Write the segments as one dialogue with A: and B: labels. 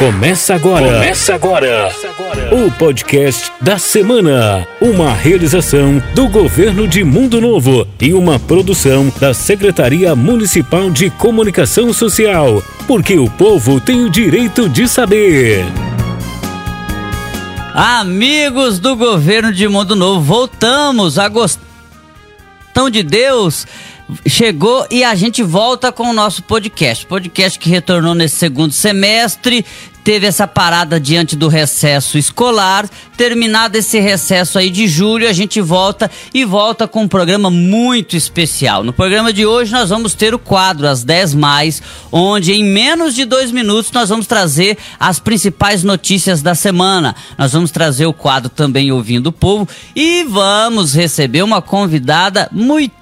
A: Começa agora. Começa agora. O podcast da semana. Uma realização do governo de Mundo Novo e uma produção da Secretaria Municipal de Comunicação Social. Porque o povo tem o direito de saber.
B: Amigos do governo de Mundo Novo, voltamos a gostar de Deus chegou e a gente volta com o nosso podcast. Podcast que retornou nesse segundo semestre, teve essa parada diante do recesso escolar. Terminado esse recesso aí de julho, a gente volta e volta com um programa muito especial. No programa de hoje, nós vamos ter o quadro As 10 Mais, onde em menos de dois minutos nós vamos trazer as principais notícias da semana. Nós vamos trazer o quadro também Ouvindo o Povo e vamos receber uma convidada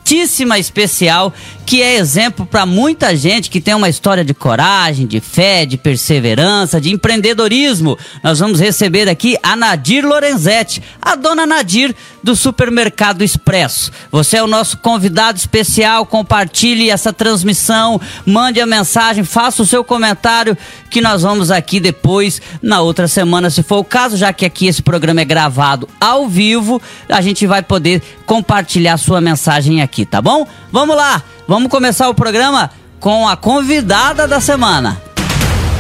B: muitíssima especial que é exemplo para muita gente que tem uma história de coragem, de fé, de perseverança, de empreendedorismo. Nós vamos receber aqui a Nadir Lorenzetti, a dona Nadir do Supermercado Expresso. Você é o nosso convidado especial, compartilhe essa transmissão, mande a mensagem, faça o seu comentário que nós vamos aqui depois, na outra semana, se for o caso, já que aqui esse programa é gravado ao vivo, a gente vai poder compartilhar sua mensagem aqui, tá bom? Vamos lá! Vamos começar o programa com a convidada da semana.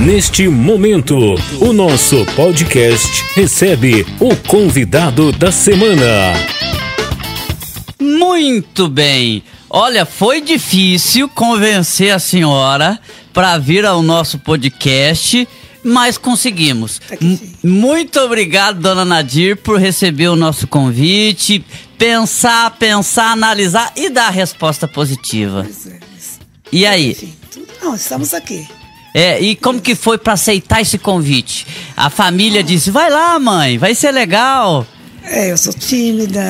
A: Neste momento, o nosso podcast recebe o convidado da semana.
B: Muito bem. Olha, foi difícil convencer a senhora para vir ao nosso podcast, mas conseguimos.
C: Aqui, sim.
B: Muito obrigado, dona Nadir, por receber o nosso convite, pensar, pensar, analisar e dar a resposta positiva.
C: É,
B: E aí?
C: Enfim, tudo- não, estamos aqui.
B: É, e como que foi para aceitar esse convite? A família disse: "Vai lá, mãe, vai ser legal".
C: É, eu sou tímida,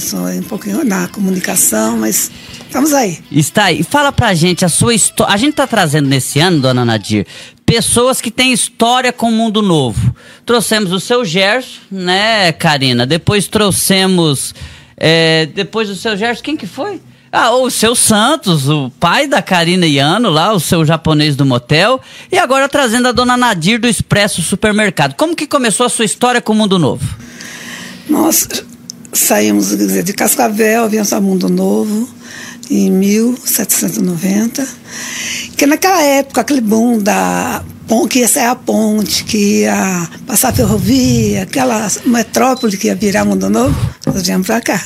C: sou um pouquinho na comunicação, mas estamos aí.
B: Está aí. Fala pra gente a sua história. A gente tá trazendo nesse ano, dona Nadir, pessoas que têm história com o mundo novo. Trouxemos o seu Gerson, né, Karina? Depois trouxemos. É, depois do seu Gerson, quem que foi? Ah, o seu Santos, o pai da Karina Iano, lá, o seu japonês do motel. E agora trazendo a dona Nadir do Expresso Supermercado. Como que começou a sua história com o mundo novo?
C: Nós saímos dizer, de Cascavel, viemos a Mundo Novo em 1790. Que naquela época, aquele boom da que ia sair a ponte, que ia passar a ferrovia, aquela metrópole que ia virar Mundo Novo, nós viemos para cá.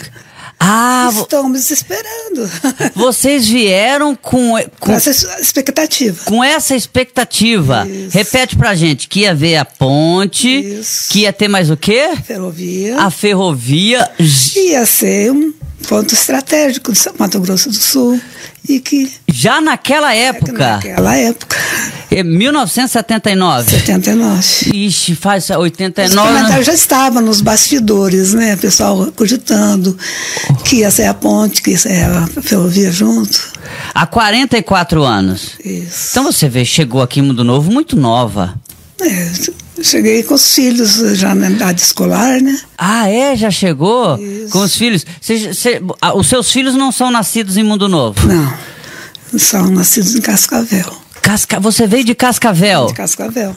B: Ah,
C: Estamos esperando.
B: vocês vieram com, com
C: Com essa expectativa.
B: com essa expectativa.
C: Isso.
B: Repete pra gente que ia ver a ponte,
C: Isso.
B: que ia ter mais o quê?
C: Ferrovia.
B: A ferrovia.
C: ia ser um ponto estratégico de Mato Grosso do Sul e que
B: Já naquela época,
C: naquela época,
B: em 1979.
C: 79.
B: Ixi, faz
C: Os
B: 89.
C: comentários já estavam nos bastidores, né? O pessoal cogitando que ia ser a ponte, que ia ser a ferrovia junto.
B: Há 44 anos.
C: Isso.
B: Então você vê, chegou aqui em Mundo Novo muito nova.
C: É, cheguei com os filhos já na idade escolar, né?
B: Ah, é? Já chegou?
C: Isso.
B: Com os filhos? Cê- cê- ah, os seus filhos não são nascidos em Mundo Novo?
C: Não, são nascidos em Cascavel.
B: Casca... Você veio de Cascavel?
C: De Cascavel.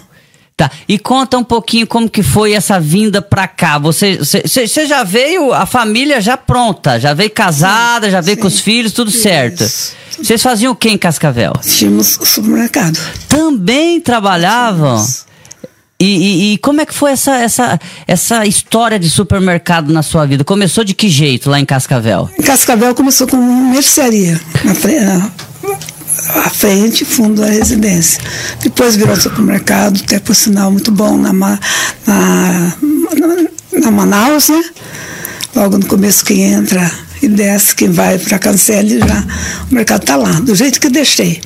B: Tá, e conta um pouquinho como que foi essa vinda pra cá. Você, você, você já veio, a família já pronta, já veio casada, já veio
C: sim.
B: com os filhos, tudo
C: Isso.
B: certo. Vocês faziam o que em Cascavel?
C: Tínhamos o supermercado.
B: Também trabalhavam?
C: Tínhamos.
B: E, e- e como é que foi essa, essa, essa história de supermercado na sua vida? Começou de que jeito lá em Cascavel?
C: Em Cascavel começou com mercearia, na frente, à frente fundo da residência. Depois virou supermercado, até por sinal muito bom na, na, na, na Manaus, né? Logo no começo quem entra e desce, quem vai para Cancele já, o mercado está lá, do jeito que deixei.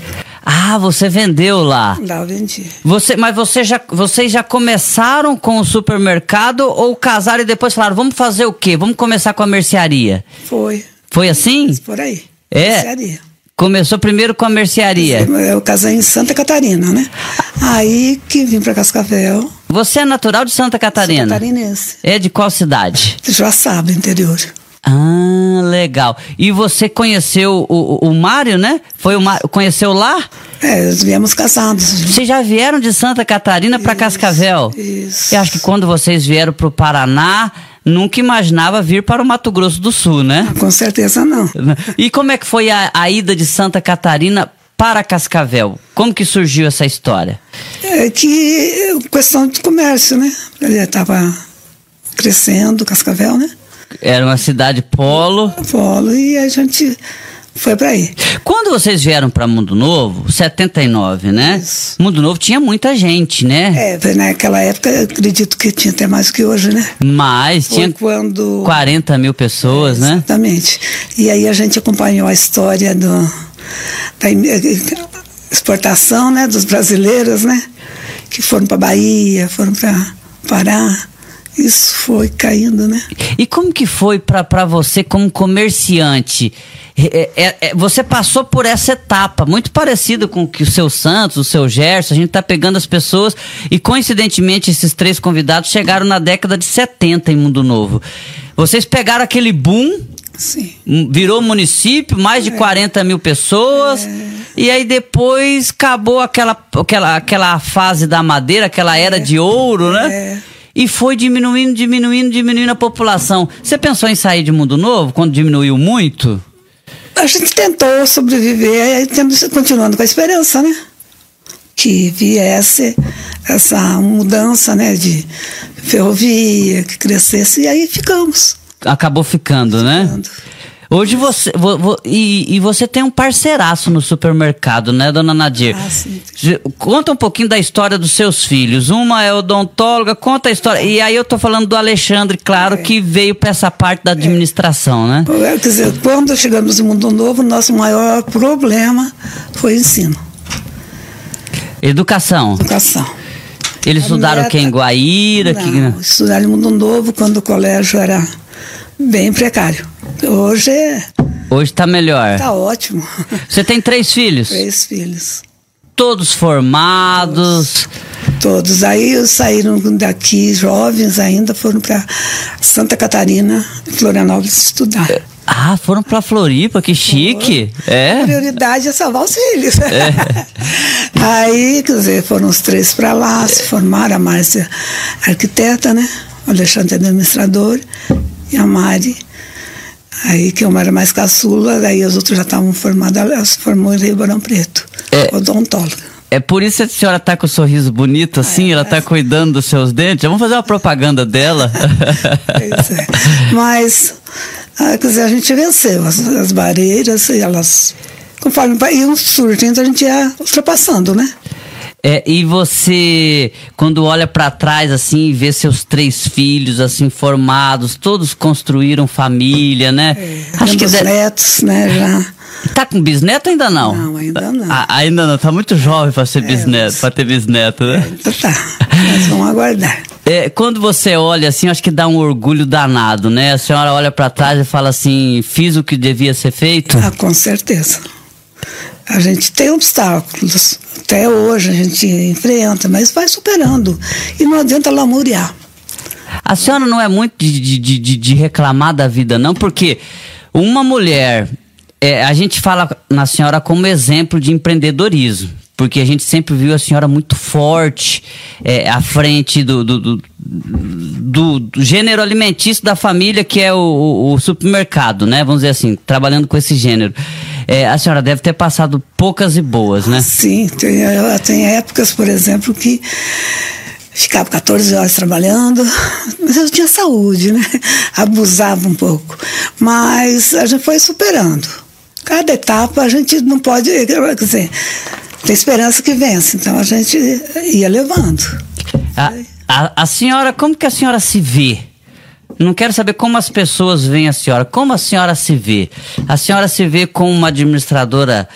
B: Ah, você vendeu lá.
C: Lá eu vendi.
B: Você, mas você já, vocês já começaram com o supermercado ou casaram e depois falaram, vamos fazer o quê? Vamos começar com a mercearia?
C: Foi,
B: Foi assim?
C: por aí.
B: É?
C: Mercearia.
B: Começou primeiro com a mercearia.
C: Eu casei em Santa Catarina, né? Aí que vim para Cascavel,
B: Você é natural de Santa Catarina?
C: catarinense,
B: É de qual cidade?
C: de Joaçaba, interior.
B: Ah, legal. E você conheceu o, o, o Mário, né? Foi o Má- conheceu lá?
C: É, nós viemos casados.
B: Vocês já vieram de Santa Catarina para Cascavel?
C: Isso.
B: Eu acho que quando vocês vieram para o Paraná, nunca imaginava vir para o Mato Grosso do Sul, né?
C: Com certeza não.
B: E como é que foi a, a ida de Santa Catarina para Cascavel? Como que surgiu essa história?
C: É que questão de comércio, né? Ele estava crescendo, Cascavel, né?
B: Era uma cidade polo.
C: Polo, e a gente foi para aí.
B: Quando vocês vieram para Mundo Novo, 79, né?
C: Isso.
B: Mundo Novo tinha muita gente, né?
C: É, naquela época, eu acredito que tinha até mais que hoje, né?
B: Mas
C: Foi
B: tinha
C: quando.
B: 40 mil pessoas, né?
C: Exatamente. E aí a gente acompanhou a história do, da im- exportação né, dos brasileiros, né? Que foram para Bahia, foram para Pará. Isso foi caindo, né?
B: E como que foi para você como comerciante? É, é, é, você passou por essa etapa, muito parecida com o que o seu Santos, o seu Gerson, a gente tá pegando as pessoas e coincidentemente esses três convidados chegaram na década de 70 em Mundo Novo. Vocês pegaram aquele boom,
C: Sim.
B: hum, virou município, mais de 40 mil pessoas, e aí depois acabou aquela, aquela, aquela fase da madeira, aquela era de ouro, né?
C: É.
B: E foi diminuindo, diminuindo, diminuindo a população. Você pensou em sair de Mundo Novo quando diminuiu muito?
C: A gente tentou sobreviver, aí temos continuando com a esperança, né? Que viesse essa mudança, né? De ferrovia, que crescesse, e aí ficamos.
B: Acabou ficando, né? Hoje você. vo- vo- e, e você tem um parceiraço no supermercado, né, dona Nadir?
C: Ah, sim.
B: Conta um pouquinho da história dos seus filhos. Uma é odontóloga, conta a história. E aí eu tô falando do Alexandre, claro, que veio pra essa parte da administração, né?
C: Quer dizer, quando chegamos no Mundo Novo, nosso maior problema foi o ensino,
B: Educação.
C: educação.
B: Eles
C: A
B: estudaram
C: neta-
B: aqui em Guaíra? que-
C: Não, estudar em Mundo Novo quando o colégio era bem precário. Hoje
B: Hoje tá melhor.
C: está ótimo.
B: Você tem três filhos?
C: Três filhos.
B: Todos formados.
C: Todos. Aí saíram daqui, jovens ainda, foram para Santa Catarina, Florianópolis, estudar.
B: Ah, foram pra Floripa, que chique.
C: A
B: É.
C: prioridade é salvar os filhos. Aí, quer dizer, foram os três para lá, se formaram, a Márcia arquiteta, né? O Alexandre administrador e a Mari. Aí que eu era mais caçula, daí os outros já estavam formados, ela se formou em Ribeirão Preto,
B: É.
C: odontóloga.
B: É por isso que a senhora tá com o sorriso bonito assim, ela tá cuidando dos seus dentes. Vamos fazer uma propaganda dela.
C: Pois é. Mas, ah, quer dizer, a gente venceu as, as barreiras e elas, conforme iam surgindo, a gente ia ultrapassando, né?
B: É, e você, quando olha pra trás assim e vê seus três filhos assim formados, todos construíram família, né? Acho que
C: Temos
B: de-
C: netos, né, já.
B: tá com bisneto ainda não?
C: Não, ainda não.
B: Ah, ainda não, tá muito jovem pra ser bisneto,
C: mas-
B: pra ter bisneto, né?
C: Então tá, nós vamos aguardar.
B: É, quando você olha assim, acho que dá um orgulho danado, né? A senhora olha pra trás e fala assim, fiz o que devia ser feito?
C: Ah, com certeza. A gente tem obstáculos, até hoje a gente enfrenta, mas vai superando. E não adianta lamuriar.
B: A senhora não é muito de, de, de- de- reclamar da vida, não, porque uma mulher, é, a gente fala na senhora como exemplo de empreendedorismo. Porque a gente sempre viu a senhora muito forte é, à frente do, do, do, do- do gênero alimentício da família, que é o, o- o supermercado, né? Vamos dizer assim, trabalhando com esse gênero. É, a senhora deve ter passado poucas e boas, né?
C: Sim, tem, tem épocas, por exemplo, que ficava 14 horas trabalhando, mas eu tinha saúde, né? Abusava um pouco. Mas a gente foi superando. Cada etapa a gente não pode, quer dizer, tem esperança que vence, então a gente ia levando.
B: A, a, a senhora, como que a senhora se vê? Não quero saber como as pessoas veem a senhora. Como a senhora se vê? A senhora se vê como uma administradora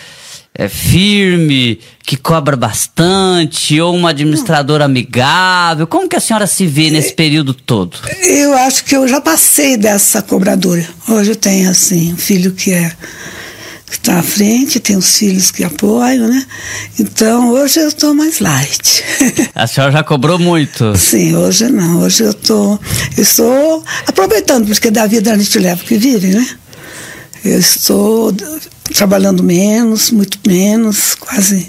B: é, firme, que cobra bastante, ou uma administradora amigável? Como que a senhora se vê nesse período todo?
C: Eu acho que eu já passei dessa cobradora. Hoje eu tenho, assim, um filho que é que está à frente, tenho os filhos que apoiam, né? Então hoje eu estou mais light.
B: A senhora já cobrou muito.
C: Sim, hoje não. Hoje eu tô, estou aproveitando, porque da vida a gente leva o que vive, né? Eu estou trabalhando menos, muito menos, quase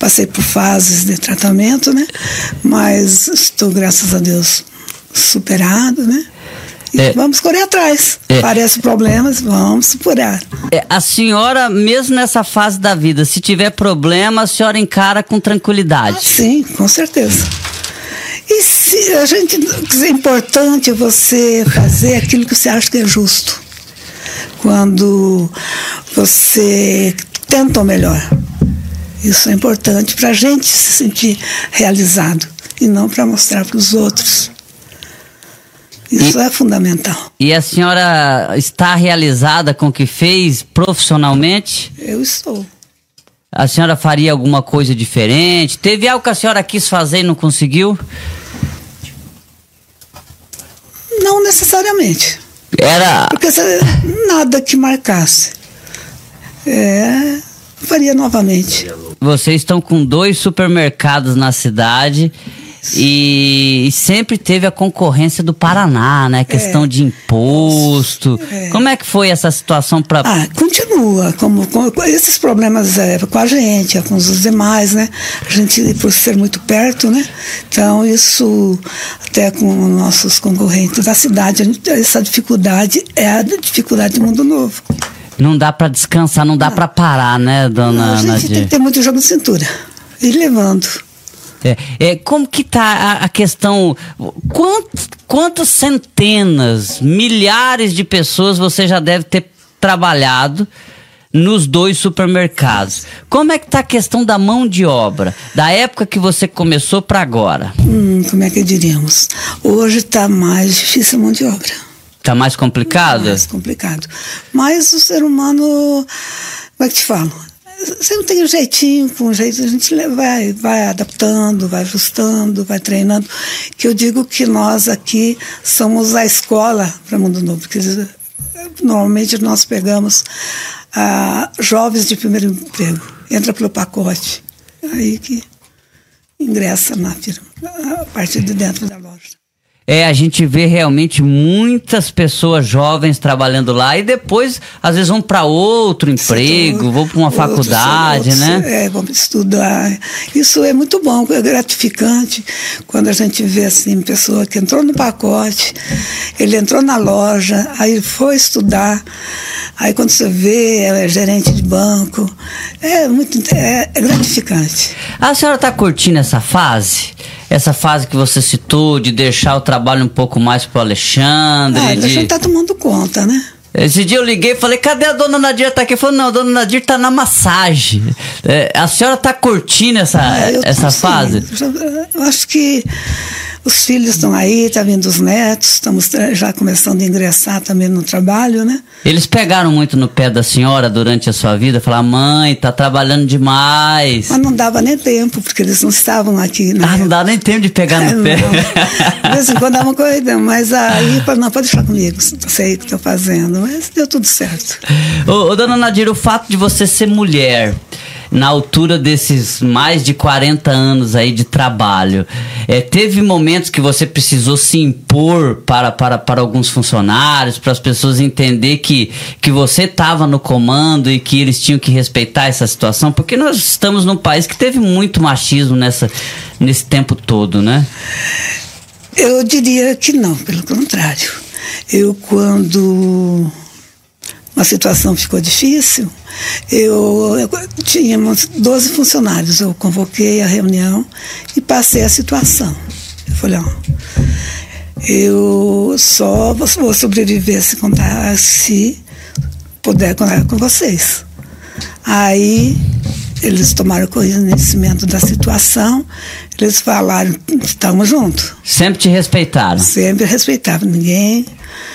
C: passei por fases de tratamento, né? Mas estou, graças a Deus, superado, né? É, vamos correr atrás. É, Parece problemas, vamos superar.
B: É, a senhora, mesmo nessa fase da vida, se tiver problema, a senhora encara com tranquilidade? Ah,
C: sim, com certeza. E se a gente é importante você fazer aquilo que você acha que é justo. Quando você tenta o melhor. Isso é importante para a gente se sentir realizado e não para mostrar para os outros. Isso e, é fundamental.
B: E a senhora está realizada com o que fez profissionalmente?
C: Eu estou.
B: A senhora faria alguma coisa diferente? Teve algo que a senhora quis fazer e não conseguiu?
C: Não necessariamente.
B: Era.
C: Porque nada que marcasse. É, faria novamente.
B: Vocês estão com dois supermercados na cidade e, e, sempre teve a concorrência do Paraná, né? Questão é. de imposto. É. Como é que foi essa situação para?
C: Ah, continua como, esses problemas é, com a gente, é, com os demais, né? A gente por ser muito perto, né? Então isso até com nossos concorrentes da cidade, gente, essa dificuldade é a dificuldade do mundo novo.
B: Não dá para descansar, não dá para parar, né, dona
C: Não, a gente
B: Nadir?
C: tem que ter muito jogo de cintura. Ir levando.
B: É, é, como que tá a, a questão? Quantas, quantas centenas, milhares de pessoas você já deve ter trabalhado nos dois supermercados? Como é que tá a questão da mão de obra, da época que você começou para agora?
C: Hum, como é que diríamos? Hoje está mais difícil a mão de obra.
B: Está mais complicado?
C: Mais complicado. Mas o ser humano, como é que te falo? Não tem um jeitinho, um jeito a gente vai, vai adaptando, vai ajustando, vai treinando. Que eu digo que nós aqui somos a escola para o Mundo Novo, porque normalmente nós pegamos ah, jovens de primeiro emprego, entra pelo pacote, aí que ingressa na firma, a partir de dentro da loja.
B: É, a gente vê realmente muitas pessoas jovens trabalhando lá e depois, às vezes, vão para outro emprego, vão para uma faculdade, outros,
C: né? É, vão estudar. Isso é muito bom, é gratificante quando a gente vê assim, pessoa que entrou no pacote, ele entrou na loja, aí foi estudar, aí quando você vê, é gerente de banco, é muito é, é gratificante.
B: A senhora está curtindo essa fase? Essa fase que você citou de deixar o trabalho um pouco mais pro Alexandre. Ah,
C: de... a gente tá tomando conta, né?
B: Esse dia eu liguei e falei, cadê a dona Nadir? Tá aqui. Falou, não, a dona Nadir tá na massagem. É, a senhora tá curtindo essa, ah, essa fase?
C: Eu acho que os filhos estão aí, tá vindo os netos, estamos já começando a ingressar também no trabalho, né?
B: Eles pegaram muito no pé da senhora durante a sua vida, falaram, mãe, tá trabalhando demais.
C: Mas não dava nem tempo, porque eles não estavam aqui.
B: Ah, não dava nem tempo de pegar no é, pé.
C: Não. De vez em quando dava uma corrida, mas aí, não, pode deixar comigo, sei o que estou fazendo, mas deu tudo certo.
B: Ô, ô, dona Nadir, o fato de você ser mulher, na altura desses mais de 40 anos aí de trabalho, é, teve momentos que você precisou se impor para, para, para alguns funcionários, para as pessoas entender que, que você estava no comando e que eles tinham que respeitar essa situação? Porque nós estamos num país que teve muito machismo nessa, nesse tempo todo, né?
C: Eu diria que não, pelo contrário. Eu, quando uma situação ficou difícil, eu, eu tínhamos 12 funcionários, eu convoquei a reunião e passei a situação. Eu falei, ó, eu só vou sobreviver se contar se puder contar com vocês. Aí eles tomaram conhecimento da situação, eles falaram, estamos juntos.
B: Sempre te respeitaram?
C: Sempre respeitavam, ninguém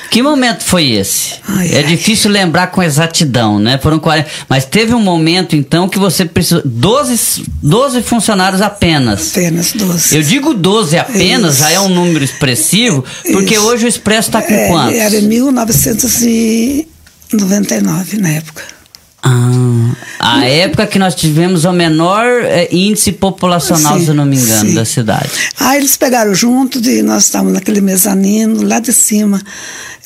B: que momento foi esse? Ai, é ai. difícil lembrar com exatidão, né? Foram 40. Mas teve um momento, então, que você precisou. 12, 12 funcionários apenas.
C: Apenas 12.
B: Eu digo 12 apenas, Isso. já é um número expressivo, porque Isso. hoje o Expresso está com é, quantos?
C: Era 1999 na época.
B: Ah, a época que nós tivemos o menor é, índice populacional, sim, se não me engano, sim. da cidade.
C: Ah, eles pegaram junto e nós estávamos naquele mezanino, lá de cima.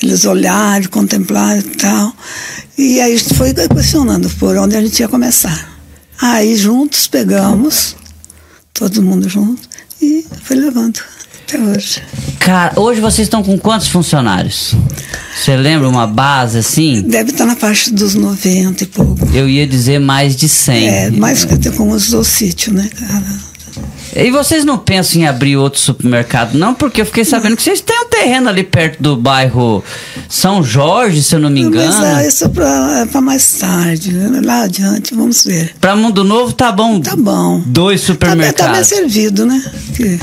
C: Eles olharam, contemplaram e tal. E aí foi questionando por onde a gente ia começar. Aí juntos pegamos, todo mundo junto, e foi levando até hoje.
B: Cara, hoje vocês estão com quantos funcionários? Você lembra uma base assim?
C: Deve estar na faixa dos 90 e pouco.
B: Eu ia dizer mais de 100.
C: É, mais que até como os do sítio, né, cara?
B: E vocês não pensam em abrir outro supermercado, não? Porque eu fiquei sabendo que vocês têm um terreno ali perto do bairro São Jorge, se eu não me engano.
C: Mas é, isso é pra, é mais tarde, né? lá adiante, vamos ver.
B: Pra Mundo Novo tá bom.
C: Tá bom.
B: Dois
C: Tá,
B: supermercados.
C: tá bem servido, né? Que-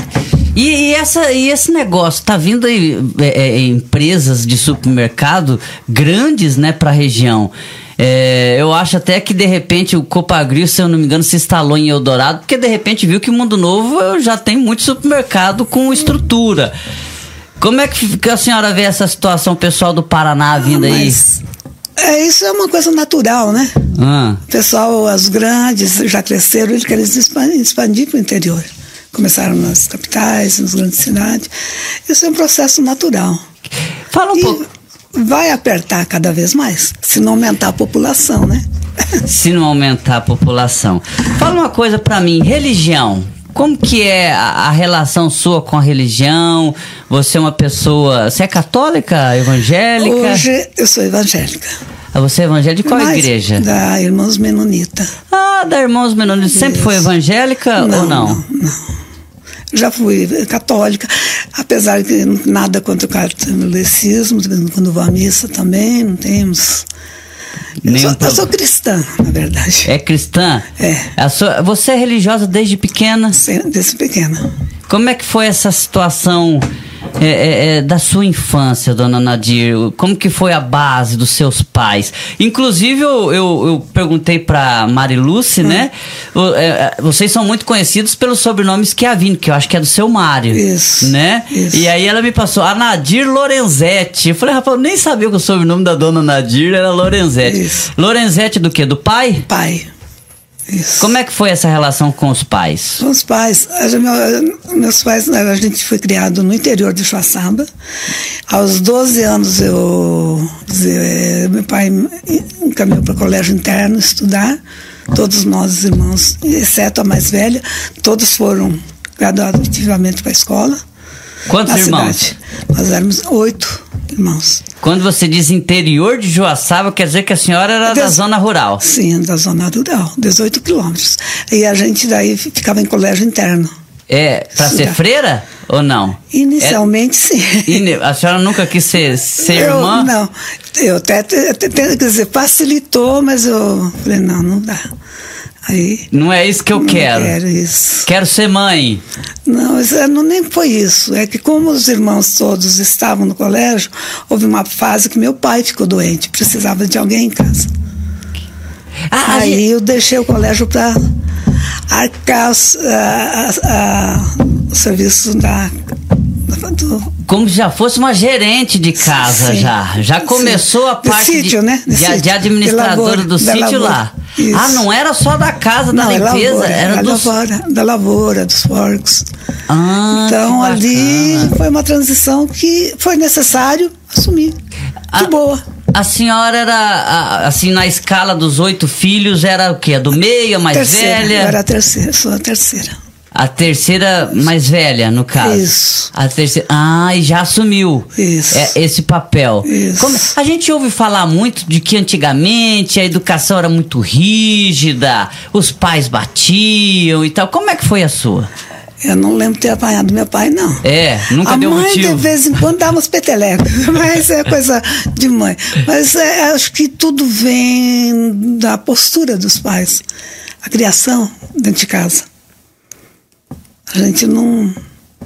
B: E, e essa, e esse negócio, tá vindo aí é, é, empresas de supermercado grandes, né, pra região. É, eu acho até que de repente o Copagril, se eu não me engano, se instalou em Eldorado, porque de repente viu que o Mundo Novo já tem muito supermercado com estrutura. Como é que que a senhora vê essa situação, pessoal do Paraná vindo aí?
C: Mas é, isso é uma coisa natural, né?
B: Ah,
C: O pessoal, as grandes, já cresceram, eles querem expandir para o interior. Começaram nas capitais, nas grandes cidades. Isso é um processo natural.
B: fala um
C: E
B: pouco.
C: vai apertar cada vez mais, se não aumentar a população, né?
B: se não aumentar a população. Fala uma coisa pra mim, religião. Como que é a, a relação sua com a religião? Você é uma pessoa, você é católica, evangélica?
C: Hoje eu sou evangélica.
B: Ah, Você é evangélica de qual
C: Mas
B: igreja?
C: Da Irmãos Menonita.
B: Ah, da Irmãos Menonitas. Sempre foi evangélica ou não?
C: Não, não. Já fui católica, apesar que nada contra o catolicismo, quando vou à missa também, não temos. Eu sou, eu sou cristã, na verdade.
B: É cristã?
C: É.
B: Sua- você é religiosa desde pequena?
C: Se- Desde pequena.
B: Como é que foi essa situação é, é, é, da sua infância, dona Nadir? Como que foi a base dos seus pais? Inclusive, eu, eu, eu perguntei pra Mariluce, né? O- é, é, vocês são muito conhecidos pelos sobrenomes Chiavini, que eu acho que é do seu Mário.
C: Isso,
B: Né?
C: isso.
B: E aí ela me passou a Nadir Lorenzetti. Eu falei, rapaz, eu nem sabia que o sobrenome da dona Nadir era Lorenzetti.
C: Isso.
B: Lorenzetti do quê? Do pai?
C: Pai. Isso.
B: Como é que foi essa relação com os pais?
C: Com os pais. Meus pais, a gente foi criado no interior de Chuaçaba. Aos 12 anos, eu, dizer, eh, meu pai encaminhou para o colégio interno estudar. Todos nós, irmãos, exceto a mais velha, todos foram graduados ativamente para a escola.
B: Quantos irmãos?
C: cidade. Nós éramos oito irmãos.
B: Quando você diz interior de Joaçaba, quer dizer que a senhora era da
C: Des-
B: zona rural.
C: Sim, da zona rural, 18 quilômetros. E a gente daí ficava em colégio interno.
B: É, pra ser freira ou não?
C: Inicialmente, sim.
B: É, ine- a senhora nunca quis ser, ser
C: eu,
B: irmã?
C: Não, eu até, até- até- quer dizer, facilitou, mas eu falei, não, não dá. Aí.
B: Não é isso que eu quero.
C: quero isso.
B: Quero ser mãe.
C: Não, isso é- não nem foi isso. É que como os irmãos todos estavam no colégio, houve uma fase que meu pai ficou doente, precisava de alguém em casa.
B: Ah, a
C: Aí
B: gente-
C: eu deixei o colégio para arcar os, a- a- a- o serviço da, do,
B: como se já fosse uma gerente de casa
C: Sim.
B: já. Já
C: Sim.
B: começou a
C: Do
B: parte
C: sítio,
B: de,
C: né? Do
B: de, de administradora do sítio
C: lavoura.
B: lá.
C: Isso.
B: Ah, não era só da casa, da
C: não, é
B: limpeza,
C: lavoura,
B: era
C: da
B: dos...
C: lavoura, da lavoura, dos porcos.
B: Ah,
C: então ali foi uma transição que foi necessário assumir.
B: Ah,
C: De boa.
B: A senhora era, a- assim, na escala dos oito filhos, era o quê? A do meio, a mais
C: terceira,
B: velha?
C: eu era a terceira, sou a terceira.
B: A terceira mais velha, no caso.
C: Isso.
B: A terceira. Ah, e já assumiu
C: Isso.
B: é, esse papel.
C: Isso.
B: Como- a gente ouve falar muito de que antigamente a educação era muito rígida, os pais batiam e tal. Como é que foi a sua?
C: Eu não lembro de ter apanhado meu pai, não.
B: É, nunca
C: a
B: deu
C: mãe,
B: motivo.
C: de vez em quando, dá umas petelecas, mas é coisa de mãe. Mas é, acho que tudo vem da postura dos pais, a criação dentro de casa. A gente não,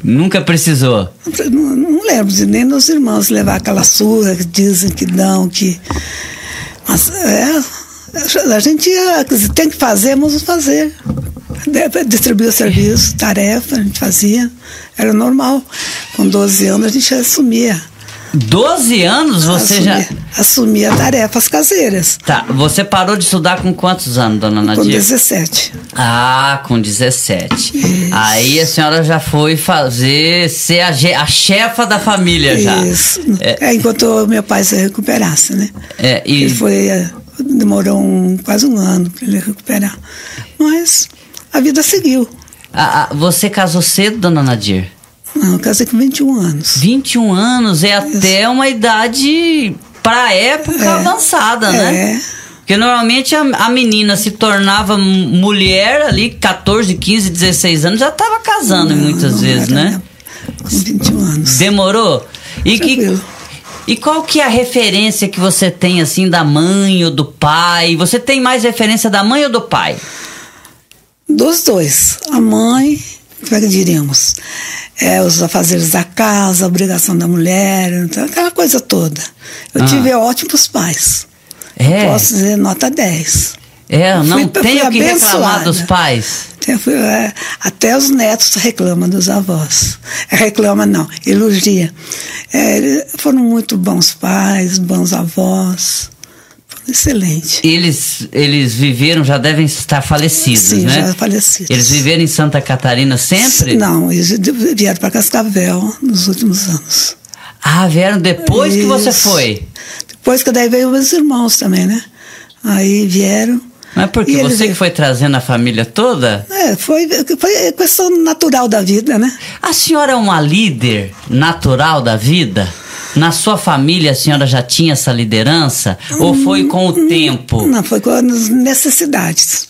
B: Nunca precisou.
C: não, não lembro de nem nos irmãos levar aquela surra que dizem que dão, que. Mas é, a gente é, dizer, tem que fazer, vamos fazer. Distribuir o serviço, tarefa, a gente fazia. Era normal. Com 12 anos a gente assumia.
B: 12 anos você já.
C: assumia, tarefas caseiras.
B: Tá, você parou de estudar com quantos anos, dona
C: Com
B: Nadia?
C: 17.
B: Ah, com 17. Aí a senhora já foi fazer, ser a, a chefa da família já.
C: Isso.
B: É,
C: É, enquanto meu pai se recuperasse, né?
B: é, e
C: Ele foi. eh, Demorou um- quase um ano para ele recuperar. mas a vida seguiu.
B: Ah, ah, você casou cedo, dona Nadir?
C: Não, eu casei com 21 anos.
B: 21 anos é
C: Isso.
B: até uma idade pra época
C: É.
B: avançada, né?
C: É.
B: Porque normalmente a, a menina se tornava mulher ali, 14, 15, 16 anos, já tava casando
C: Não,
B: muitas
C: não
B: vezes,
C: era,
B: né?
C: Com 21 anos.
B: Demorou? E, que,
C: Tranquilo.
B: e qual que é a referência que você tem, assim, da mãe ou do pai? Você tem mais referência da mãe ou do pai?
C: Dos dois. A mãe, é diríamos? É, os afazeres da casa, a obrigação da mulher, então, aquela coisa toda. Eu
B: Ah.
C: tive ótimos pais.
B: É,
C: Posso dizer nota 10.
B: é não
C: fui-
B: tenho
C: fui
B: que reclamar dos pais.
C: Até, fui- é, até os netos reclamam dos avós. É, reclama não, elogia. É, foram muito bons pais, bons avós. Foram excelentes.
B: Eles, eles viveram, já devem estar falecidos,
C: Sim,
B: né?
C: já falecidos.
B: Eles viveram em Santa Catarina sempre?
C: Não, eles vieram para Cascavel nos últimos anos.
B: Ah, vieram depois que você
C: Isso.
B: foi.
C: Depois que daí veio meus irmãos também, né? Aí vieram.
B: Mas porque
C: E eles-
B: você que foi trazendo a família toda?
C: É, foi, foi questão natural da vida, né?
B: A senhora é uma líder natural da vida? Na sua família a senhora já tinha essa liderança? Ou foi com o tempo?
C: Não, foi com as necessidades.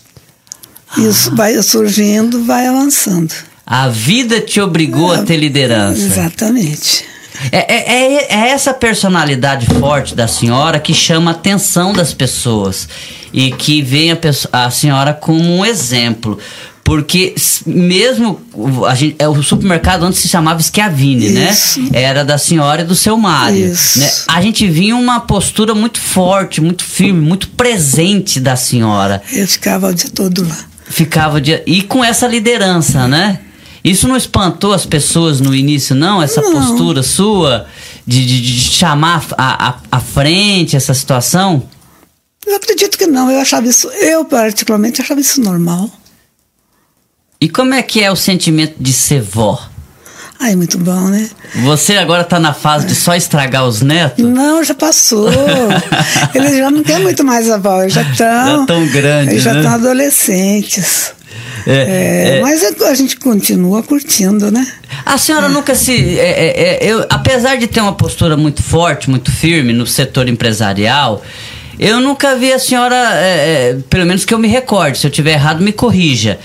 C: Isso
B: Ah.
C: vai surgindo, vai avançando.
B: A vida te obrigou a ter liderança.
C: Exatamente.
B: É, é- é- é essa personalidade forte da senhora que chama a atenção das pessoas e que vem a, a senhora como um exemplo. Porque mesmo o- a gente, é, o supermercado antes se chamava Schiavini,
C: Isso.
B: né? Era da senhora e do seu Mário. Né? A gente vinha uma postura muito forte, muito firme, muito presente da senhora.
C: Eu ficava o dia todo lá.
B: Ficava de, e com essa liderança, né? Isso não espantou as pessoas no início, não? Essa
C: Não.
B: postura sua de, de, de chamar a, a, a frente essa situação?
C: Eu acredito que não, eu achava isso, eu particularmente achava isso normal.
B: E como é que é o sentimento de ser vó?
C: Ai, muito bom, né?
B: Você agora tá na fase de só estragar os netos?
C: Não, já passou. Eles já não têm muito mais avó, eles já estão.
B: Já tão grandes,
C: Eles já
B: né?
C: estão adolescentes.
B: É,
C: É, Mas a gente continua curtindo, né?
B: A senhora nunca se. é, é, é, eu, apesar de ter uma postura muito forte, muito firme no setor empresarial, eu nunca vi a senhora, é, é, pelo menos que eu me recorde, se eu tiver errado, me corrija.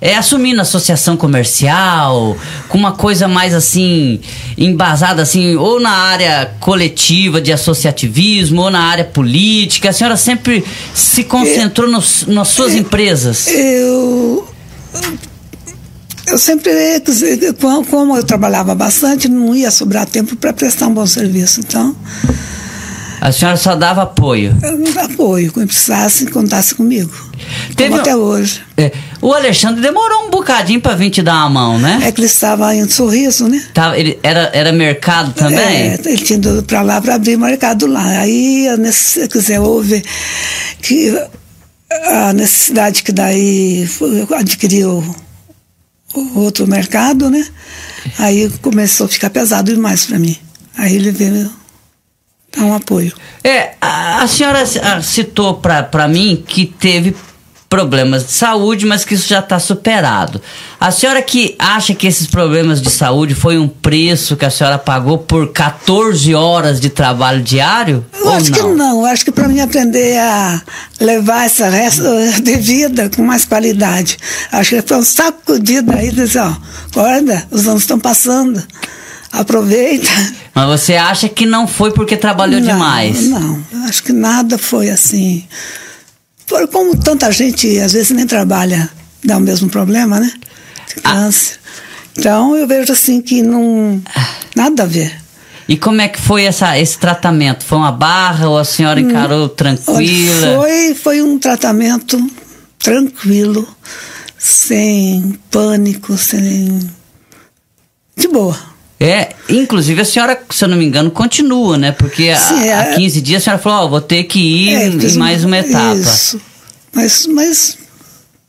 B: É assumindo associação comercial, com uma coisa mais assim, embasada assim, ou na área coletiva de associativismo, ou na área política. A senhora sempre se concentrou nos, nas suas empresas.
C: Eu. Eu sempre, como eu trabalhava bastante, não ia sobrar tempo para prestar um bom serviço. Então,
B: A senhora só dava apoio.
C: eu apoio, quando precisasse, contasse comigo.
B: Teve um-
C: até hoje.
B: É, o Alexandre demorou um bocadinho pra vir te dar uma mão, né?
C: É que ele estava em sorriso, né?
B: Tava, ele, era, era mercado também?
C: É, ele tinha ido para lá para abrir mercado lá. Aí, quer dizer, houve que a necessidade que daí adquiriu o outro mercado, né? Aí começou a ficar pesado demais para mim. Aí ele veio dar um apoio.
B: É, a, a senhora citou pra mim que teve problemas de saúde, mas que isso já está superado. A senhora que acha que esses problemas de saúde foi um preço que a senhora pagou por 14 horas de trabalho diário?
C: Eu acho
B: não?
C: que não, eu acho que para mim aprender a levar essa resto de vida com mais qualidade. Acho que foi um sacudida aí, dizer, ó, acorda, os anos estão passando, aproveita.
B: Mas você acha que não foi porque trabalhou
C: não,
B: demais?
C: Não, acho que nada foi assim. Foi como tanta gente às vezes nem trabalha, dá o mesmo problema, né? De
B: Ah.
C: câncer. Então eu vejo assim que não. Nada a ver.
B: E como é que foi essa, esse tratamento? Foi uma barra ou a senhora encarou tranquila?
C: Foi, foi um tratamento tranquilo, sem pânico, sem. De boa.
B: É, inclusive a senhora, se eu não me engano, continua, né? Porque há-
C: Sim,
B: há
C: é.
B: 15 dias a senhora falou, ó, vou ter que ir
C: É,
B: em mais uma etapa.
C: Isso. Mas, mas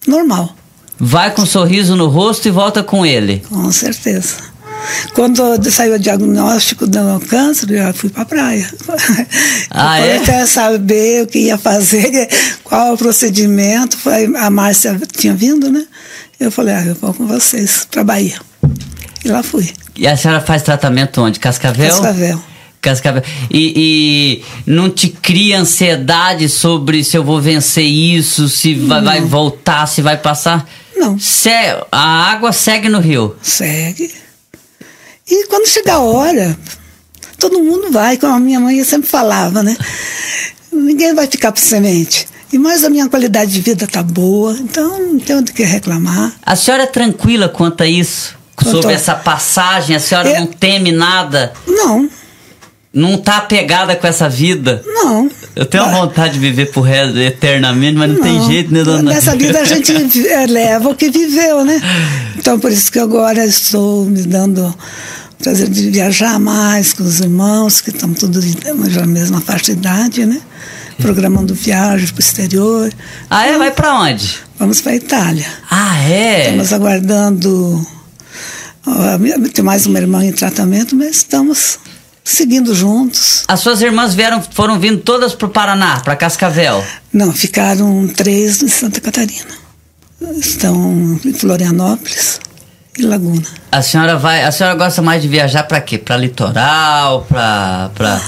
C: normal,
B: Vai com um sorriso no rosto e volta com ele.
C: com certeza. Quando saiu o diagnóstico do câncer, eu fui para a praia.
B: Ah,
C: eu
B: é?
C: até saber o que ia fazer, qual o procedimento. A Márcia tinha vindo, né? Eu falei, ah, eu vou com vocês para Bahia. E lá fui.
B: E a senhora faz tratamento onde? Cascavel?
C: Cascavel.
B: Cascavel. E, e não te cria ansiedade sobre se eu vou vencer isso, se vai, vai voltar, se vai passar?
C: Não.
B: Se- a água segue no rio.
C: Segue. E quando chegar a hora, todo mundo vai, como a minha mãe sempre falava, né? Ninguém vai ficar por semente. E mais a minha qualidade de vida tá boa, então não tem do que reclamar.
B: A senhora é tranquila quanto a isso? Sobre essa passagem, a senhora
C: É-
B: não teme nada?
C: Não,
B: Não tá apegada com essa vida?
C: não.
B: Eu tenho
C: Ah,
B: vontade de viver por resto, eternamente, mas não, tem jeito, né, dona?
C: Nessa vida a gente eh, leva o que viveu, né? Então por isso que agora estou me dando o prazer de viajar mais com os irmãos, que estão todos na mesma faixa de idade, né? Programando viagens para o exterior.
B: Ah, é? Vai pra onde?
C: Vamos para a Itália.
B: Ah, é?
C: Estamos aguardando. Tem mais uma irmã em tratamento, mas estamos seguindo juntos.
B: As suas irmãs vieram, foram vindo todas pro Paraná, pra Cascavel.
C: Não, ficaram três em Santa Catarina. Estão em Florianópolis e Laguna.
B: A senhora vai, a senhora gosta mais de viajar pra quê? Pra litoral, pra, pra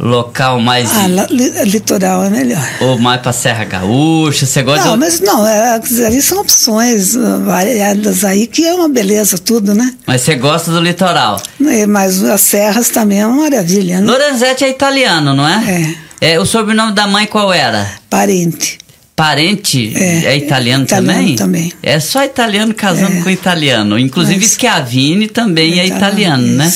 B: local mais
C: Ah, li- litoral é melhor.
B: ou mais pra Serra Gaúcha? Você gosta
C: Não,
B: de...
C: mas não, é, dizer, ali são opções ah, variadas aí, que é uma beleza tudo, né?
B: Mas você gosta do litoral.
C: E- Mas as serras também é uma maravilha, né?
B: Lorenzetti é italiano, não é?
C: É.
B: É, o sobrenome da mãe qual era?
C: Parente.
B: Parente
C: É,
B: é, italiano,
C: italiano
B: também?
C: também.
B: É só italiano casando
C: É.
B: com italiano. Inclusive
C: Mas-
B: Schiavini também é,
C: É
B: italiano,
C: italiano,
B: né?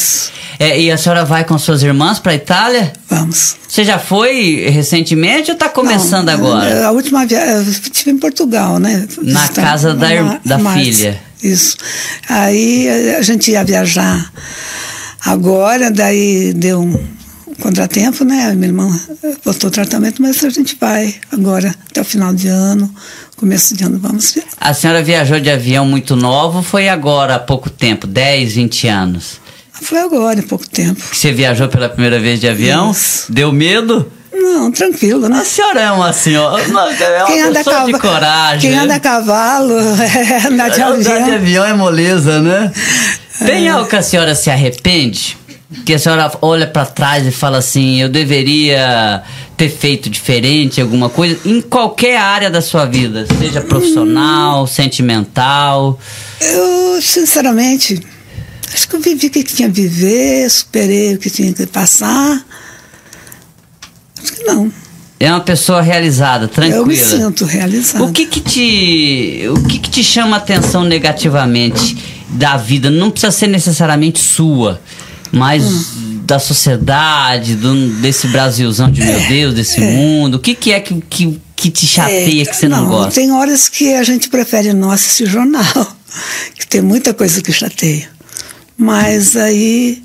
B: É, e a senhora vai com suas irmãs pra Itália?
C: Vamos.
B: Você já foi recentemente ou tá começando
C: Não,
B: agora?
C: A última viagem, eu estive em Portugal, né?
B: Na
C: Visitando
B: casa da
C: a
B: da filha.
C: Isso. Aí a- a gente ia viajar agora, daí deu um contratempo, né? A minha irmã botou o tratamento, mas a gente vai agora, até o final de ano, começo de ano, vamos ver.
B: A senhora viajou de avião muito novo ou foi agora há pouco tempo, 10, 20 anos?
C: Foi agora, em pouco tempo.
B: Você viajou pela primeira vez de avião?
C: Isso.
B: Deu medo?
C: Não, tranquilo, né?
B: A senhora é uma senhora, é uma pessoa de
C: cava-
B: coragem.
C: quem
B: né?
C: anda a cavalo, é, andar de
B: Andar de
C: avião.
B: avião é moleza, né? Tem algo que a senhora se arrepende? Que a senhora olha pra trás e fala assim: eu deveria ter feito diferente alguma coisa em qualquer área da sua vida, seja profissional, sentimental.
C: Eu, sinceramente, acho que eu vivi o que tinha que viver, superei o que tinha que passar. Acho que não.
B: É uma pessoa realizada, tranquila.
C: Eu me sinto realizada.
B: O que que te, o que que te chama a atenção negativamente da vida? Não precisa ser necessariamente sua, mas
C: Hum.
B: da sociedade, do, desse Brasilzão de meu Deus, desse mundo. O que que é que, que, que te chateia,
C: É,
B: que você não, gosta?
C: Tem horas que a gente prefere não assistir jornal, que tem muita coisa que chateia. Mas aí.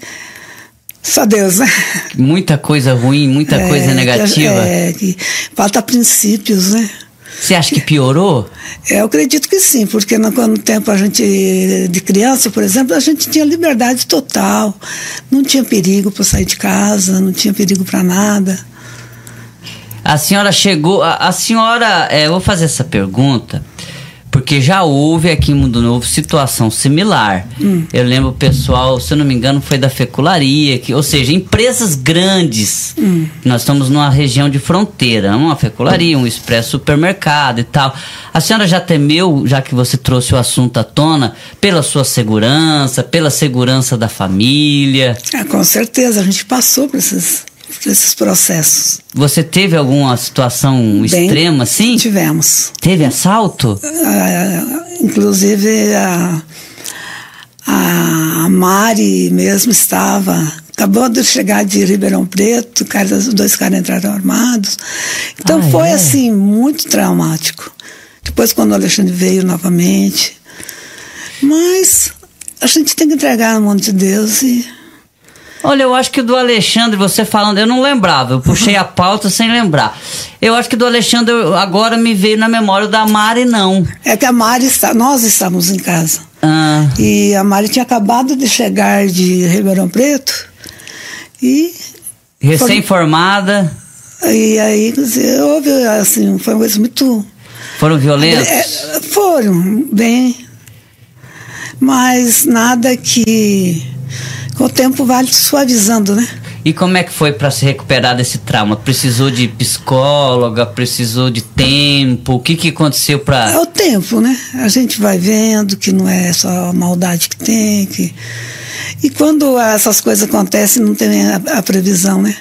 C: Só Deus, né?
B: Muita coisa ruim, muita
C: É,
B: coisa
C: que
B: negativa.
C: É, que falta princípios, né?
B: Você acha que piorou?
C: Eu acredito que sim, porque no, no tempo a gente, de criança, por exemplo, a gente tinha liberdade total. Não tinha perigo para sair de casa, não tinha perigo para nada.
B: A senhora chegou. A, a senhora. É, eu vou fazer essa pergunta. Porque já houve aqui em Mundo Novo situação similar. Eu lembro o pessoal, se eu não me engano, foi da fecularia, que, ou seja, empresas grandes. Nós estamos numa região de fronteira, uma fecularia, um expresso supermercado e tal. A senhora já temeu, já que você trouxe o assunto à tona, pela sua segurança, pela segurança da família?
C: É, com certeza, a gente passou por esses, esses processos.
B: Você teve alguma situação
C: Bem,
B: extrema assim?
C: Tivemos.
B: Teve assalto?
C: Ah, inclusive a, a Mari mesmo estava. Acabou de chegar de Ribeirão Preto, cara, os dois caras entraram armados. Então
B: Ah,
C: foi
B: é?
C: assim, muito traumático. Depois quando o Alexandre veio novamente. Mas a gente tem que entregar na mão de Deus e.
B: Olha, eu acho que do Alexandre, você falando, eu não lembrava, eu puxei a pauta sem lembrar. Eu acho que do Alexandre agora me veio na memória da Mari, não.
C: É que a Mari está. Nós estávamos em casa.
B: Ah,
C: E a Mari tinha acabado de chegar de Ribeirão Preto. E,
B: recém-formada,
C: e aí, houve, assim, foi uma coisa muito.
B: foram violentos?
C: É, foram, bem. Mas nada que. Com o tempo vai suavizando, né?
B: E como é que foi para se recuperar desse trauma? Precisou de psicóloga? Precisou de tempo? O que que aconteceu
C: É
B: para
C: o tempo, né? A gente vai vendo que não é só a maldade que tem. Que... E quando essas coisas acontecem, não tem a, a previsão, né?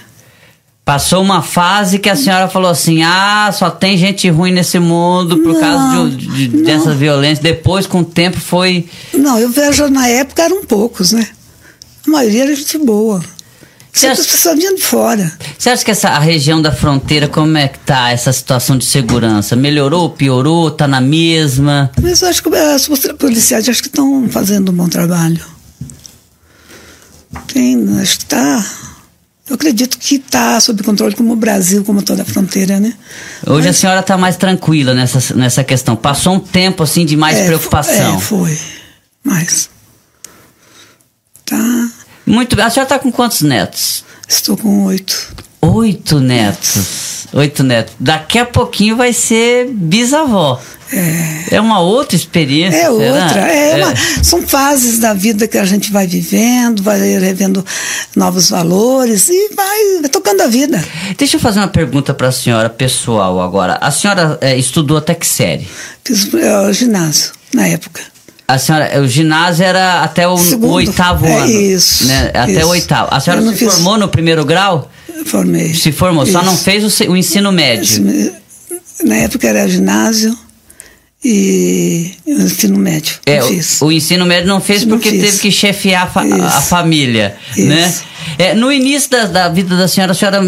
B: Passou uma fase que a senhora falou assim: ah, só tem gente ruim nesse mundo por
C: Não,
B: causa de, de- dessa violência. Depois, com o tempo, foi.
C: Não, eu vejo na época eram poucos, né? A maioria era gente boa.
B: Você acha-
C: as pessoas vinham de fora.
B: Você acha que essa a região da fronteira, como é que tá essa situação de segurança? Melhorou, piorou, tá na mesma?
C: Mas eu acho que as policiais acho que estão fazendo um bom trabalho. Tem, acho que está. Eu acredito que está sob controle como o Brasil, como toda a fronteira, né?
B: Hoje a senhora tá mais tranquila nessa, nessa questão. Passou um tempo assim de mais
C: É,
B: preocupação.
C: É, foi. Mas. Tá.
B: Muito bem. A senhora tá com quantos netos?
C: Estou com oito.
B: Oito netos. Oito netos. Daqui a pouquinho vai ser bisavó. É. É uma outra experiência.
C: É
B: será?
C: outra. É uma- são fases da vida que a gente vai vivendo, vai revendo novos valores e vai, vai tocando a vida.
B: Deixa eu fazer uma pergunta para a senhora pessoal agora. A senhora eh, estudou até que série?
C: Fiz é, o ginásio na época.
B: A senhora, o ginásio era até o,
C: Segundo.
B: o oitavo
C: É
B: ano.
C: isso,
B: Né? Até
C: isso.
B: o oitavo. A senhora
C: não
B: se
C: fiz-
B: formou no primeiro grau?
C: Formei.
B: Se formou, só não
C: Isso.
B: fez o, o ensino médio.
C: Na época era ginásio e ensino médio.
B: É, o, o ensino médio não fez
C: Não
B: porque teve que chefiar a, fa- a-
C: Isso.
B: família,
C: Isso.
B: né? É, no início da, da vida da senhora, a senhora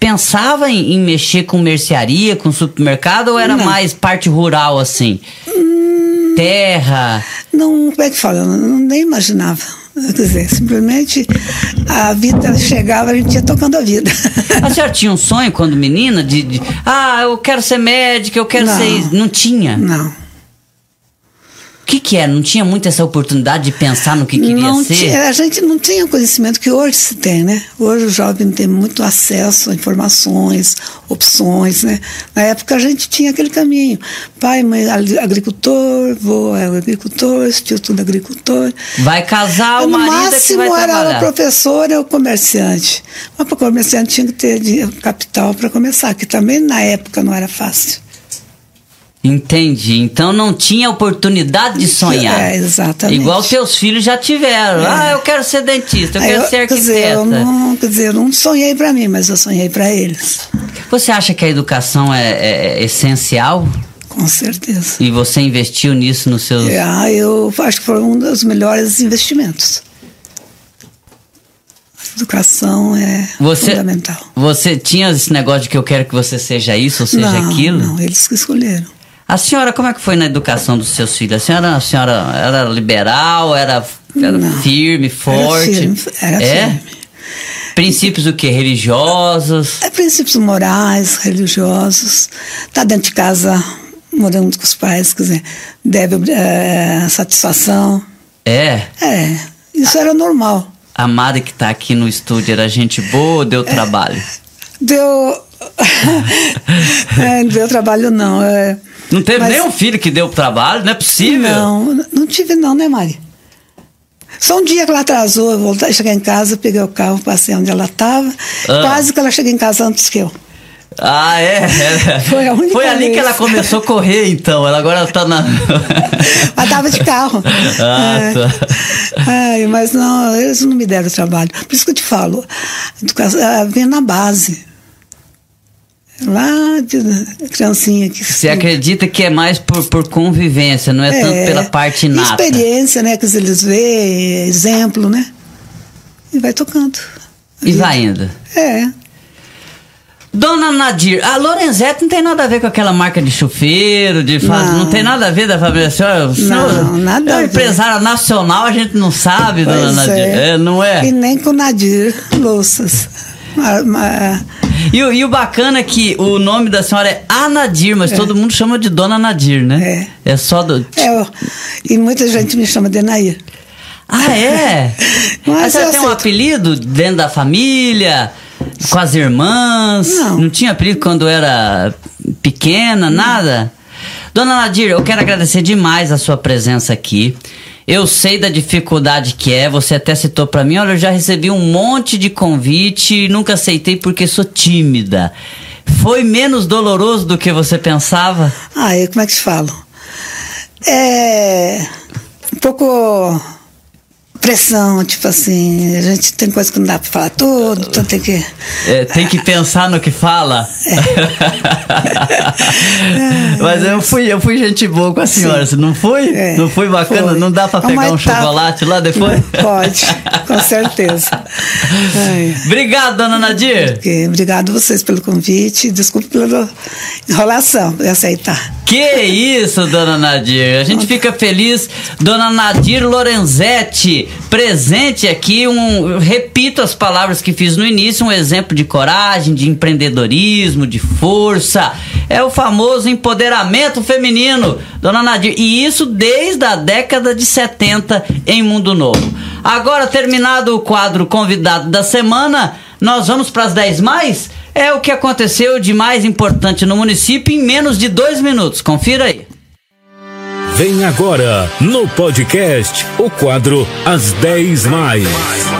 B: pensava em, em mexer com mercearia, com supermercado ou era
C: Não.
B: mais parte rural assim? Terra.
C: Não, como é que fala? Eu não- nem imaginava. Quer dizer, simplesmente a vida chegava, a gente ia tocando a vida.
B: A senhora tinha um sonho quando menina de, de, ah, eu quero ser médica, eu quero
C: Não.
B: ser. Não tinha.
C: Não.
B: O que que era? Não tinha muito essa oportunidade de pensar no que queria
C: não
B: ser?
C: tinha- a gente não tinha o conhecimento que hoje se tem, né? Hoje o jovem tem muito acesso a informações, opções, né? Na época a gente tinha aquele caminho. Pai, mãe, agricultor, vô é agricultor, tio tudo agricultor.
B: Vai casar o
C: no
B: marido é que
C: máximo
B: vai
C: era
B: trabalhar.
C: o professor ou o comerciante. Mas para o comerciante tinha que ter capital para começar, que também na época não era fácil.
B: Entendi. Então não tinha oportunidade de sonhar.
C: É, exatamente.
B: Igual teus filhos já tiveram. Ah, eu quero ser dentista, eu
C: Aí
B: quero
C: eu-
B: ser
C: quer dizer, eu
B: arquiteta.
C: não, quer dizer, eu não sonhei para mim, mas eu sonhei para eles.
B: Você acha que a educação é, é- é essencial?
C: Com certeza.
B: E você investiu nisso nos seus.
C: Ah, eu acho que foi um dos melhores investimentos. A educação é
B: Você,
C: fundamental.
B: você tinha esse negócio de que eu quero que você seja isso ou seja
C: não,
B: aquilo?
C: não, eles que escolheram.
B: A senhora, como é que foi na educação dos seus filhos? A senhora, a senhora era liberal, era, era
C: Não.
B: firme, forte?
C: firme, era
B: é?
C: firme.
B: Princípios o quê? Religiosos?
C: É princípios morais, religiosos. Tá dentro de casa, morando com os pais, quer dizer, deve é, satisfação.
B: É.
C: É, isso era normal.
B: A Mari que tá aqui no estúdio era gente boa ou deu trabalho?
C: Deu. é, deu trabalho, não. É,
B: Não teve
C: Mas-
B: nenhum filho que deu trabalho, não é possível?
C: Não, não tive não, né, Mari? Só um dia que ela atrasou, eu voltei, cheguei em casa, peguei o carro, passei onde ela estava.
B: Ah.
C: Quase que ela chegou em casa antes que eu.
B: Ah, é?
C: Foi a única
B: Foi ali
C: vez.
B: que ela começou a correr, então. Ela agora tá na.
C: Ela estava de carro.
B: Ah,
C: É.
B: tá.
C: Ai, mas não, eles não me deram trabalho. Por isso que eu te falo, ela vem na base. Lá de criancinha que
B: Você acredita que é mais por, por convivência, não é, tanto pela parte inata?
C: Experiência, né? Que eles vê, exemplo, né? E vai tocando.
B: E vai indo.
C: É.
B: Dona Nadir, a Lorenzetti não tem nada a ver com aquela marca de chuveiro, de faz... não.
C: Não.
B: tem nada a ver da família. A senhora, senhora
C: nada
B: é
C: a
B: uma empresária nacional, a gente não sabe, dona
C: Pois
B: Nadir.
C: é.
B: É, não é?
C: E nem com Nadir Louças. Uma, uma...
B: E, e, o bacana é que o nome da senhora é Anadir, mas é. todo mundo chama de Dona Nadir, né? É. É só do.
C: É, e muita gente me chama de Nair.
B: Ah, é? Mas você tem um apelido dentro da família? Com as irmãs?
C: Não.
B: Não tinha apelido quando era pequena, nada? Dona Nadir, eu quero agradecer demais a sua presença aqui. Eu sei da dificuldade que é, você até citou para mim, olha, eu já recebi um monte de convite e nunca aceitei porque sou tímida. Foi menos doloroso do que você pensava?
C: Ah, e como é que se fala? É um pouco pressão, tipo assim, a gente tem coisa que não dá pra falar tudo, então tem que.
B: É, tem que pensar no que fala. É. Mas eu fui, eu fui gente boa com a senhora, Sim. não foi? É, não foi bacana? Foi. Não dá pra pegar um chocolate lá depois?
C: Pode, com certeza.
B: Obrigado, dona Nadir.
C: Okay, obrigado vocês pelo convite, desculpe pela enrolação, por aceitar.
B: Que isso, dona Nadir. A gente fica feliz. Dona Nadir Lorenzetti, presente aqui. Um, repito as palavras que fiz no início: um exemplo de coragem, de empreendedorismo, de força. É o famoso empoderamento feminino, dona Nadir. E isso desde a década de 70 em Mundo Novo. Agora, terminado o quadro convidado da semana, nós vamos para as 10 mais? É o que aconteceu de mais importante no município em menos de dois minutos. Confira aí.
A: Vem agora, no podcast, o quadro As 10 Mais.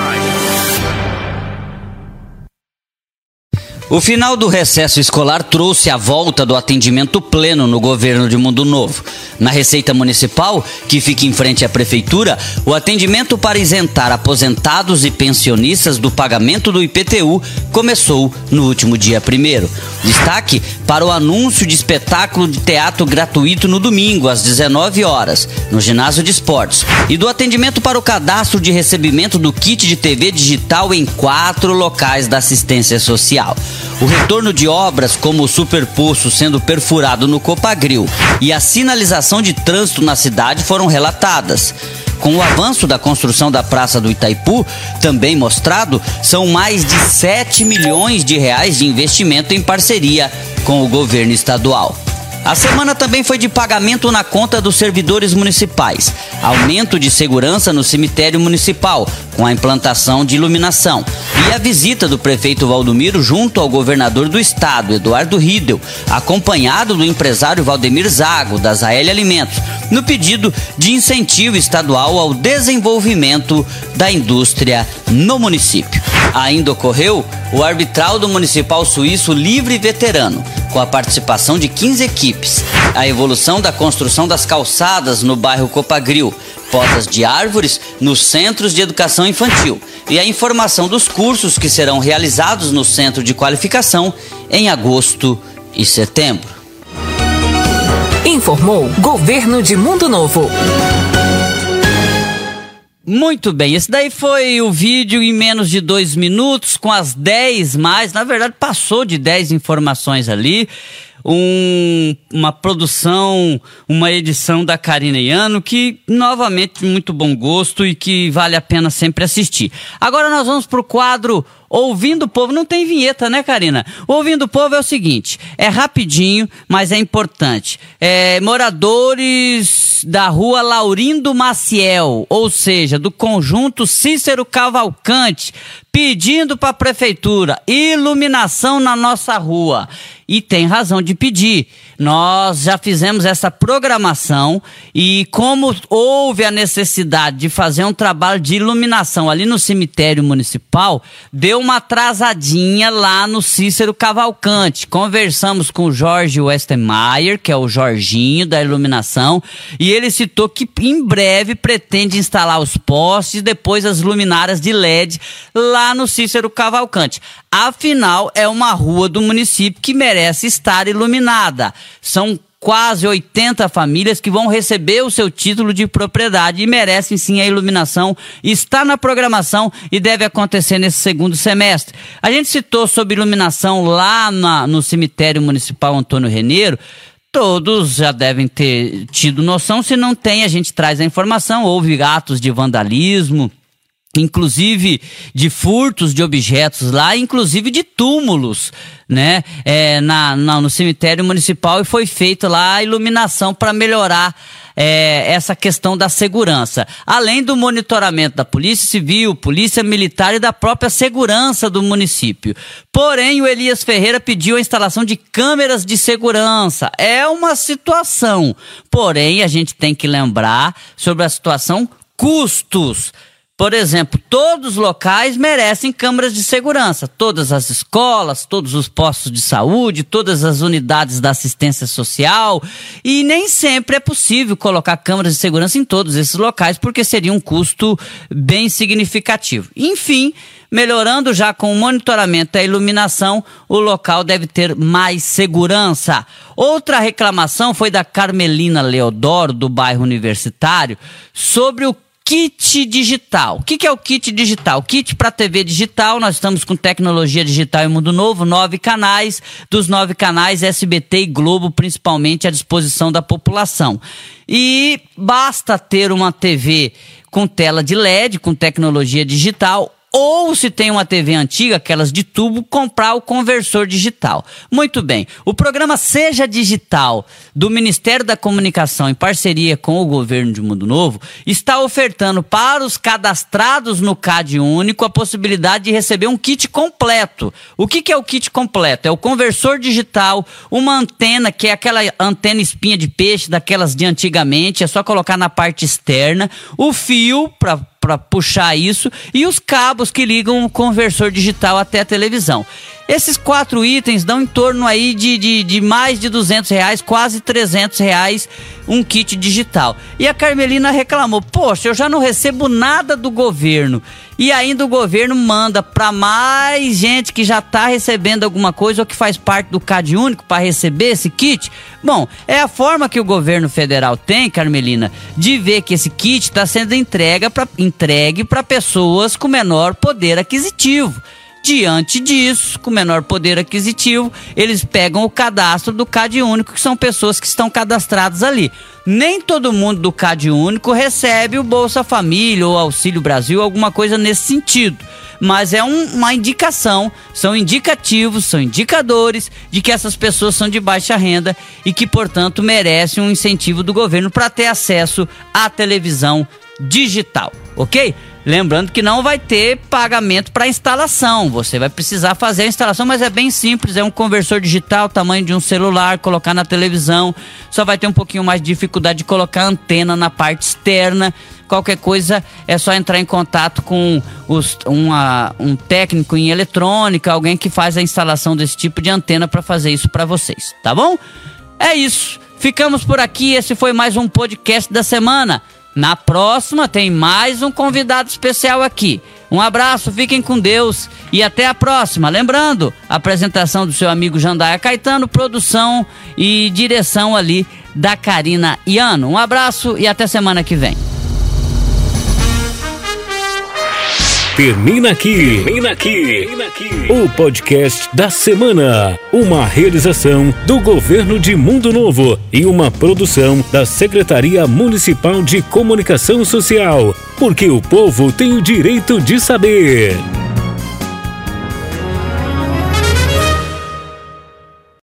B: O final do recesso escolar trouxe a volta do atendimento pleno no governo de Mundo Novo. Na Receita Municipal, que fica em frente à Prefeitura, o atendimento para isentar aposentados e pensionistas do pagamento do IPTU começou no último dia 1. Destaque para o anúncio de espetáculo de teatro gratuito no domingo, às 19 horas, no Ginásio de Esportes, e do atendimento para o cadastro de recebimento do kit de TV digital em quatro locais da assistência social. O retorno de obras como o superpoço sendo perfurado no Copagril e a sinalização de trânsito na cidade foram relatadas. Com o avanço da construção da Praça do Itaipu, também mostrado, são mais de 7 milhões de reais de investimento em parceria com o governo estadual. A semana também foi de pagamento na conta dos servidores municipais, aumento de segurança no cemitério municipal, com a implantação de iluminação, e a visita do prefeito Valdomiro junto ao governador do estado, Eduardo Riedel, acompanhado do empresário Valdemir Zago, da Zael Alimentos, no pedido de incentivo estadual ao desenvolvimento da indústria no município. Ainda ocorreu o arbitral do Municipal Suíço Livre Veterano, com a participação de 15 equipes. A evolução da construção das calçadas no bairro Copagril, podas de árvores nos centros de educação infantil e a informação dos cursos que serão realizados no centro de qualificação em agosto e setembro.
A: Informou Governo de Mundo Novo.
B: Muito bem, esse daí foi o vídeo em menos de dois minutos, com as 10 mais. Na verdade, passou de 10 informações ali. Um, uma produção, uma edição da Karina Iano, que novamente muito bom gosto e que vale a pena sempre assistir. Agora nós vamos para o quadro Ouvindo o Povo. Não tem vinheta, né, Karina? Ouvindo o Povo é o seguinte: é rapidinho, mas é importante. É, moradores da rua Laurindo Maciel, ou seja, do conjunto Cícero Cavalcante, pedindo para a prefeitura iluminação na nossa rua. E tem razão de pedir. Nós já fizemos essa programação e como houve a necessidade de fazer um trabalho de iluminação ali no cemitério municipal, deu uma atrasadinha lá no Cícero Cavalcante. Conversamos com o Jorge Westermeier, que é o Jorginho da iluminação, e ele citou que em breve pretende instalar os postes e depois as luminárias de LED lá no Cícero Cavalcante. Afinal, é uma rua do município que merece estar iluminada. São quase 80 famílias que vão receber o seu título de propriedade e merecem sim a iluminação. Está na programação e deve acontecer nesse segundo semestre. A gente citou sobre iluminação lá na, no cemitério municipal Antônio Reneiro. Todos já devem ter tido noção. Se não tem, a gente traz a informação. Houve atos de vandalismo inclusive de furtos de objetos lá, inclusive de túmulos, né, é, na, na, no cemitério municipal e foi feito lá a iluminação para melhorar é, essa questão da segurança, além do monitoramento da Polícia Civil, Polícia Militar e da própria segurança do município. Porém, o Elias Ferreira pediu a instalação de câmeras de segurança. É uma situação. Porém, a gente tem que lembrar sobre a situação custos. Por exemplo, todos os locais merecem câmeras de segurança. Todas as escolas, todos os postos de saúde, todas as unidades da assistência social. E nem sempre é possível colocar câmeras de segurança em todos esses locais, porque seria um custo bem significativo. Enfim, melhorando já com o monitoramento e a iluminação, o local deve ter mais segurança. Outra reclamação foi da Carmelina Leodoro, do bairro Universitário, sobre o kit digital. O que, é o kit digital? Kit para TV digital, nós estamos com tecnologia digital e mundo novo, nove canais, dos nove canais SBT e Globo, principalmente à disposição da população. E basta ter uma TV com tela de LED, com tecnologia digital, ou se tem uma TV antiga, aquelas de tubo, comprar o conversor digital. Muito bem. O programa Seja Digital do Ministério da Comunicação em parceria com o governo de Mundo Novo está ofertando para os cadastrados no CAD único a possibilidade de receber um kit completo. O que, que é o kit completo? É o conversor digital, uma antena que é aquela antena espinha de peixe daquelas de antigamente, é só colocar na parte externa, o fio para para puxar isso e os cabos que ligam o conversor digital até a televisão. Esses quatro itens dão em torno aí de, de, de mais de 200 reais, quase 300 reais um kit digital. E a Carmelina reclamou: Poxa, eu já não recebo nada do governo. E ainda o governo manda para mais gente que já está recebendo alguma coisa ou que faz parte do CAD único para receber esse kit. Bom, é a forma que o governo federal tem, Carmelina, de ver que esse kit está sendo entregue para pessoas com menor poder aquisitivo. Diante disso, com menor poder aquisitivo, eles pegam o cadastro do CAD único, que são pessoas que estão cadastradas ali. Nem todo mundo do CAD único recebe o Bolsa Família ou Auxílio Brasil, alguma coisa nesse sentido. Mas é um, uma indicação, são indicativos, são indicadores de que essas pessoas são de baixa renda e que, portanto, merecem um incentivo do governo para ter acesso à televisão digital, ok? Lembrando que não vai ter pagamento para instalação. Você vai precisar fazer a instalação, mas é bem simples. É um conversor digital, tamanho de um celular, colocar na televisão. Só vai ter um pouquinho mais de dificuldade de colocar antena na parte externa. Qualquer coisa é só entrar em contato com os, uma, um técnico em eletrônica, alguém que faz a instalação desse tipo de antena para fazer isso para vocês, tá bom? É isso. Ficamos por aqui. Esse foi mais um podcast da semana. Na próxima tem mais um convidado especial aqui. Um abraço, fiquem com Deus e até a próxima. Lembrando, apresentação do seu amigo Jandaia Caetano, produção e direção ali da Karina Iano. Um abraço e até semana que vem.
A: Termina aqui. Termina aqui. Termina aqui. O podcast da semana. Uma realização do governo de Mundo Novo e uma produção da Secretaria Municipal de Comunicação Social. Porque o povo tem o direito de saber.